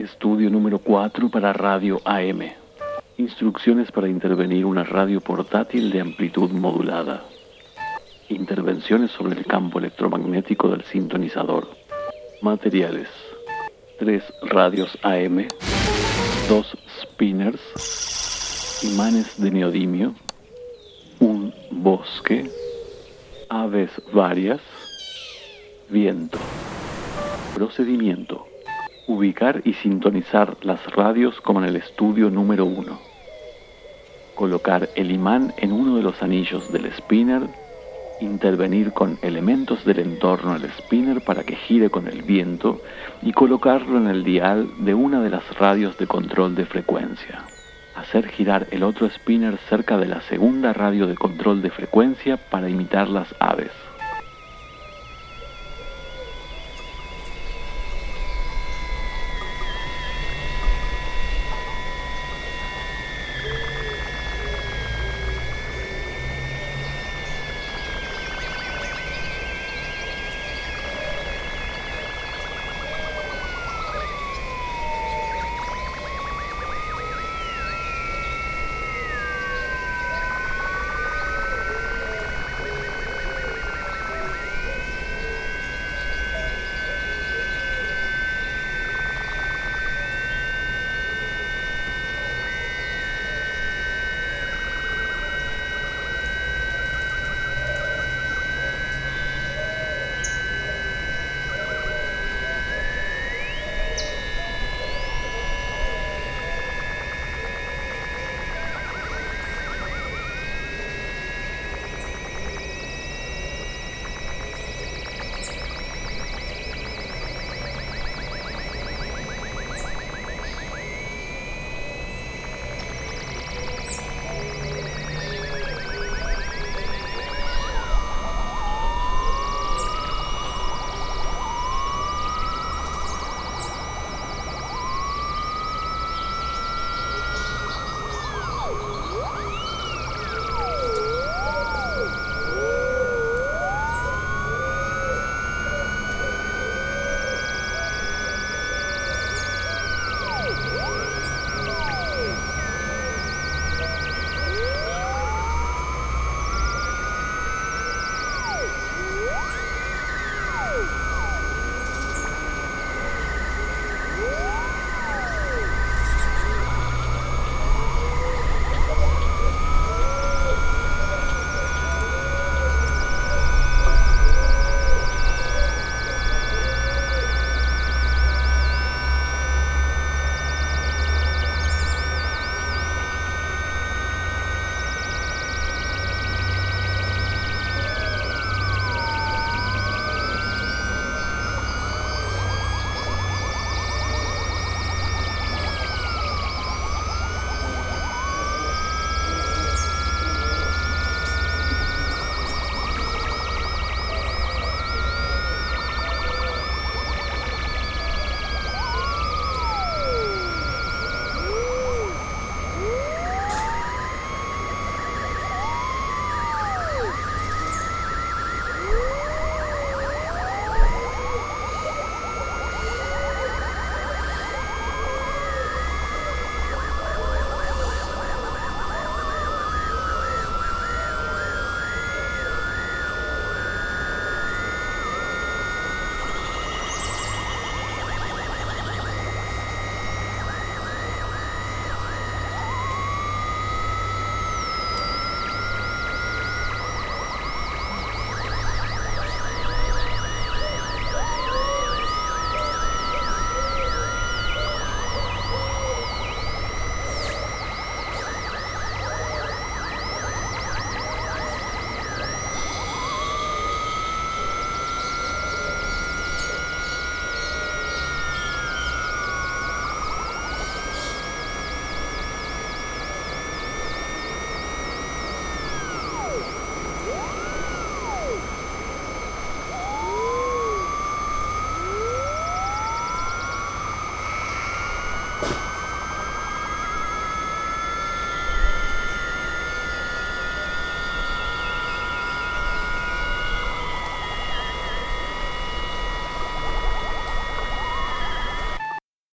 Estudio número 4 para radio AM. Instrucciones para intervenir una radio portátil de amplitud modulada. Intervenciones sobre el campo electromagnético del sintonizador. Materiales. Tres radios AM. Dos spinners. Imanes de neodimio. Un bosque. Aves varias. Viento. Procedimiento. Ubicar y sintonizar las radios como en el estudio número 1. Colocar el imán en uno de los anillos del spinner. Intervenir con elementos del entorno del spinner para que gire con el viento y colocarlo en el dial de una de las radios de control de frecuencia. Hacer girar el otro spinner cerca de la segunda radio de control de frecuencia para imitar las aves.